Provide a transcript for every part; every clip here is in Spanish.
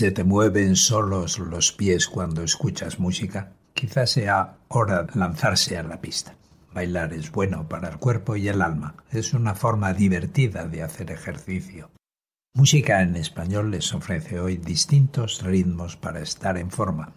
¿Se te mueven solos los pies cuando escuchas música? Quizás sea hora de lanzarse a la pista. Bailar es bueno para el cuerpo y el alma. Es una forma divertida de hacer ejercicio. Música en español les ofrece hoy distintos ritmos para estar en forma.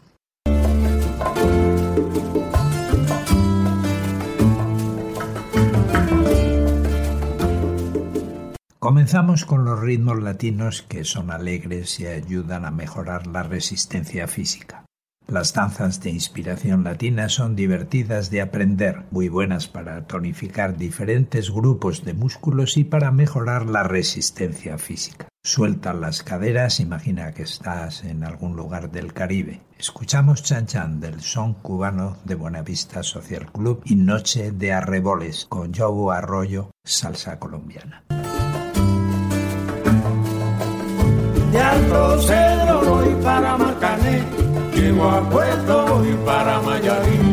Comenzamos con los ritmos latinos que son alegres y ayudan a mejorar la resistencia física. Las danzas de inspiración latina son divertidas de aprender, muy buenas para tonificar diferentes grupos de músculos y para mejorar la resistencia física. Suelta las caderas, imagina que estás en algún lugar del Caribe. Escuchamos Chan Chan del son cubano de Buenavista Social Club y Noche de Arreboles con Joe Arroyo, salsa colombiana. De Alto Cedro voy para Marcané, llego a Puerto voy para Mayarí.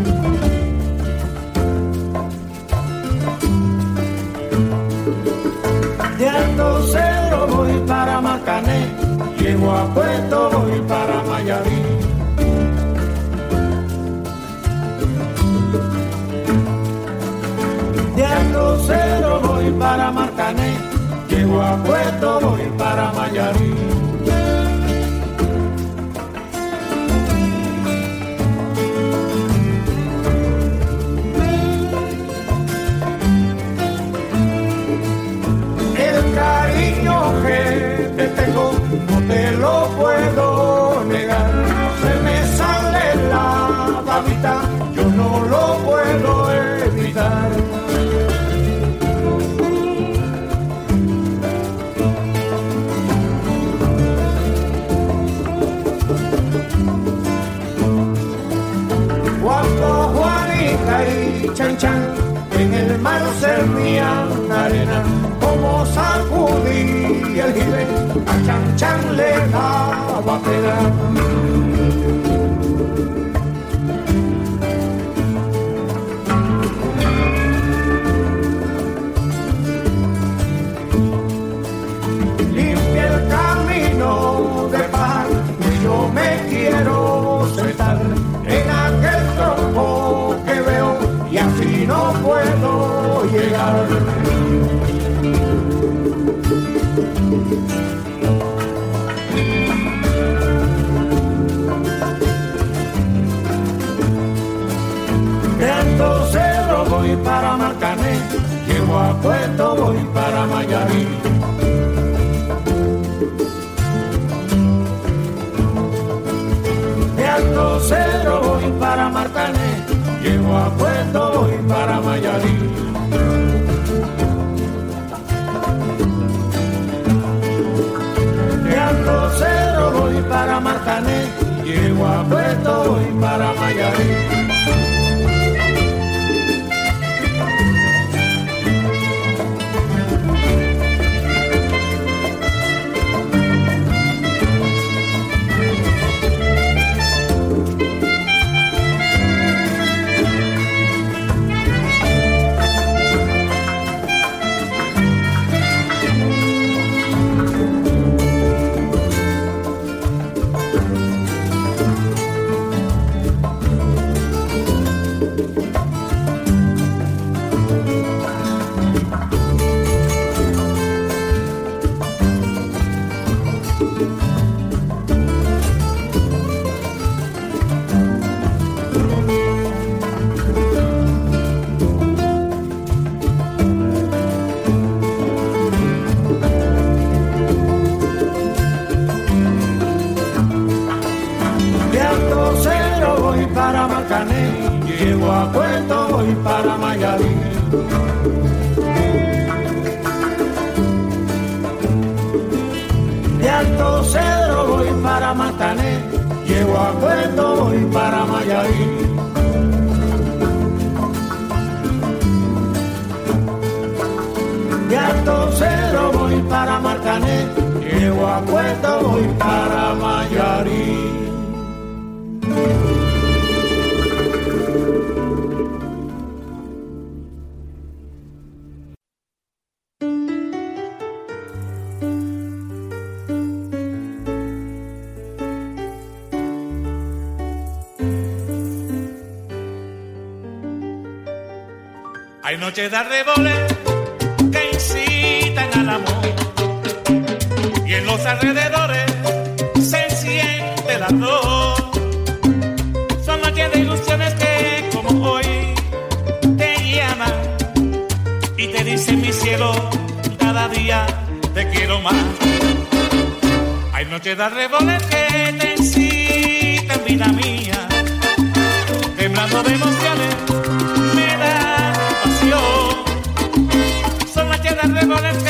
En el mar servían arena como sacudí el jibe, a Chan Chan le daba Alto Cerro voy para Marcané, llego a Puerto voy para Mayarí. Llego a a Puerto voy para Mayarí. De Alto Cedro voy para Marcané, llego a Puerto voy para Mayarí. De Alto Cedro voy para Marcané, llego a Puerto voy para Mayarí. Hay noches de arreboles que incitan al amor. Y en los alrededores se siente el ardor. Son noches de ilusiones que como hoy te llaman y te dicen mi cielo, cada día te quiero más. Hay noches de arreboles que te incitan, vida mía, temblando de emociones, noches